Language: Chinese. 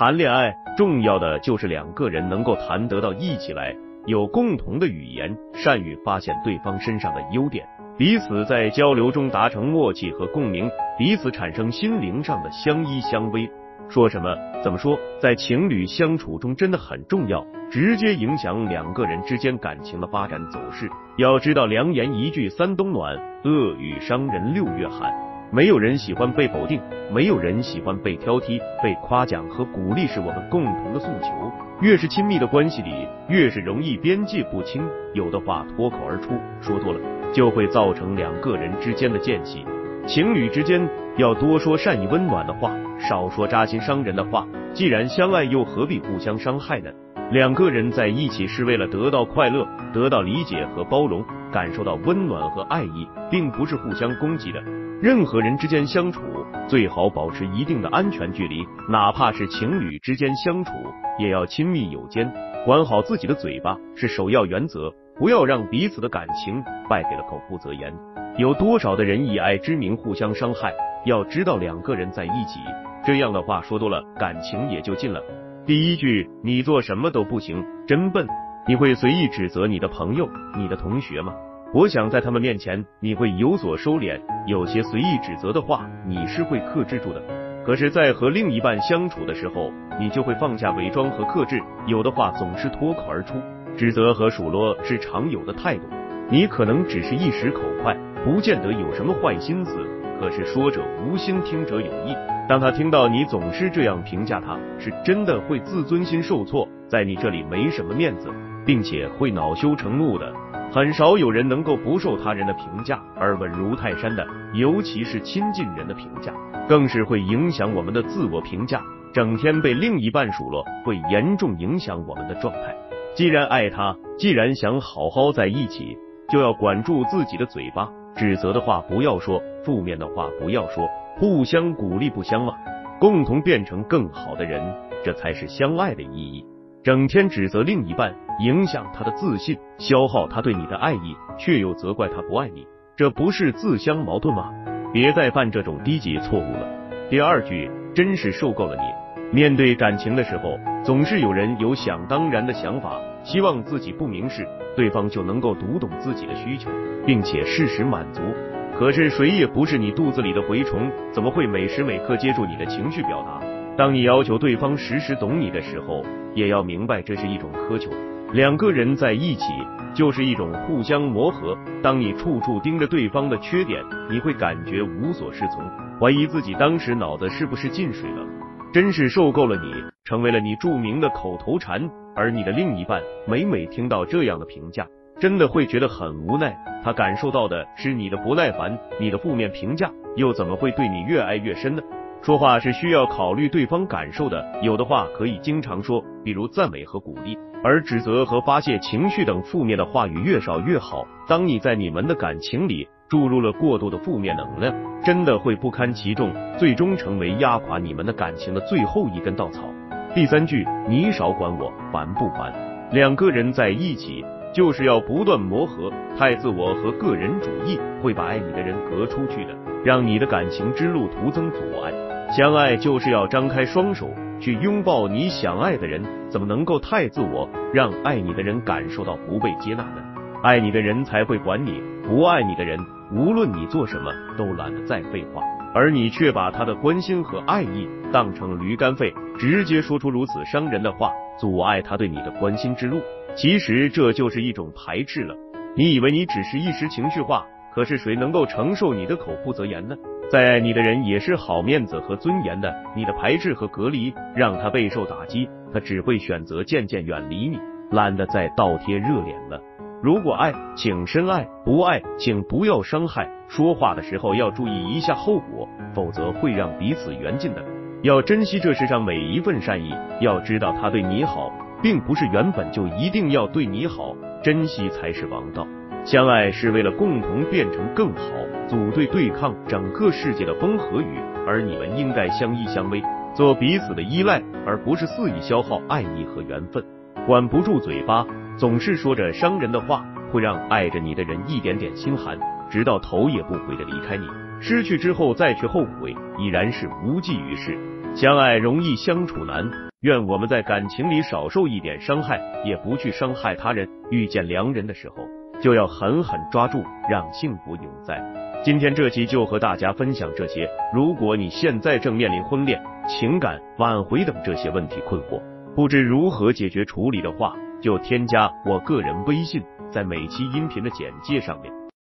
谈恋爱重要的就是两个人能够谈得到一起来，有共同的语言，善于发现对方身上的优点，彼此在交流中达成默契和共鸣，彼此产生心灵上的相依相偎。说什么？怎么说？在情侣相处中真的很重要，直接影响两个人之间感情的发展走势。要知道，良言一句三冬暖，恶语伤人六月寒。没有人喜欢被否定，没有人喜欢被挑剔，被夸奖和鼓励是我们共同的诉求。越是亲密的关系里，越是容易边界不清，有的话脱口而出，说多了就会造成两个人之间的间隙。情侣之间要多说善意温暖的话，少说扎心伤人的话。既然相爱，又何必互相伤害呢？两个人在一起是为了得到快乐，得到理解和包容，感受到温暖和爱意，并不是互相攻击的。任何人之间相处，最好保持一定的安全距离，哪怕是情侣之间相处，也要亲密有间。管好自己的嘴巴是首要原则，不要让彼此的感情败给了口不择言。有多少的人以爱之名互相伤害？要知道，两个人在一起，这样的话说多了，感情也就近了。第一句，你做什么都不行，真笨。你会随意指责你的朋友、你的同学吗？我想在他们面前，你会有所收敛，有些随意指责的话，你是会克制住的。可是，在和另一半相处的时候，你就会放下伪装和克制，有的话总是脱口而出。指责和数落是常有的态度，你可能只是一时口快，不见得有什么坏心思。可是说者无心，听者有意。当他听到你总是这样评价他，是真的会自尊心受挫，在你这里没什么面子，并且会恼羞成怒的。很少有人能够不受他人的评价而稳如泰山的，尤其是亲近人的评价，更是会影响我们的自我评价。整天被另一半数落，会严重影响我们的状态。既然爱他，既然想好好在一起，就要管住自己的嘴巴，指责的话不要说，负面的话不要说，互相鼓励不相忘，共同变成更好的人，这才是相爱的意义。整天指责另一半，影响他的自信，消耗他对你的爱意，却又责怪他不爱你，这不是自相矛盾吗？别再犯这种低级错误了。第二句，真是受够了你。面对感情的时候，总是有人有想当然的想法，希望自己不明示，对方就能够读懂自己的需求，并且适时满足。可是谁也不是你肚子里的蛔虫，怎么会每时每刻接住你的情绪表达？当你要求对方时时懂你的时候，也要明白这是一种苛求。两个人在一起就是一种互相磨合。当你处处盯着对方的缺点，你会感觉无所适从，怀疑自己当时脑子是不是进水了。真是受够了你，成为了你著名的口头禅。而你的另一半每每听到这样的评价，真的会觉得很无奈。他感受到的是你的不耐烦，你的负面评价又怎么会对你越爱越深呢？说话是需要考虑对方感受的，有的话可以经常说，比如赞美和鼓励，而指责和发泄情绪等负面的话语越少越好。当你在你们的感情里注入了过度的负面能量，真的会不堪其重，最终成为压垮你们的感情的最后一根稻草。第三句，你少管我，烦不烦？两个人在一起就是要不断磨合，太自我和个人主义会把爱你的人隔出去的，让你的感情之路徒增阻碍。相爱就是要张开双手去拥抱你想爱的人，怎么能够太自我，让爱你的人感受到不被接纳呢？爱你的人才会管你，不爱你的人，无论你做什么都懒得再废话，而你却把他的关心和爱意当成驴肝肺，直接说出如此伤人的话，阻碍他对你的关心之路。其实这就是一种排斥了。你以为你只是一时情绪化，可是谁能够承受你的口不择言呢？再爱你的人也是好面子和尊严的，你的排斥和隔离让他备受打击，他只会选择渐渐远离你，懒得再倒贴热脸了。如果爱，请深爱；不爱，请不要伤害。说话的时候要注意一下后果，否则会让彼此缘尽的。要珍惜这世上每一份善意，要知道他对你好，并不是原本就一定要对你好，珍惜才是王道。相爱是为了共同变成更好，组队对抗整个世界的风和雨，而你们应该相依相偎，做彼此的依赖，而不是肆意消耗爱意和缘分。管不住嘴巴，总是说着伤人的话，会让爱着你的人一点点心寒，直到头也不回的离开你。失去之后再去后悔，已然是无济于事。相爱容易相处难，愿我们在感情里少受一点伤害，也不去伤害他人。遇见良人的时候，就要狠狠抓住，让幸福永在。今天这期就和大家分享这些。如果你现在正面临婚恋、情感挽回等这些问题困惑，不知如何解决处理的话，就添加我个人微信，在每期音频的简介上面。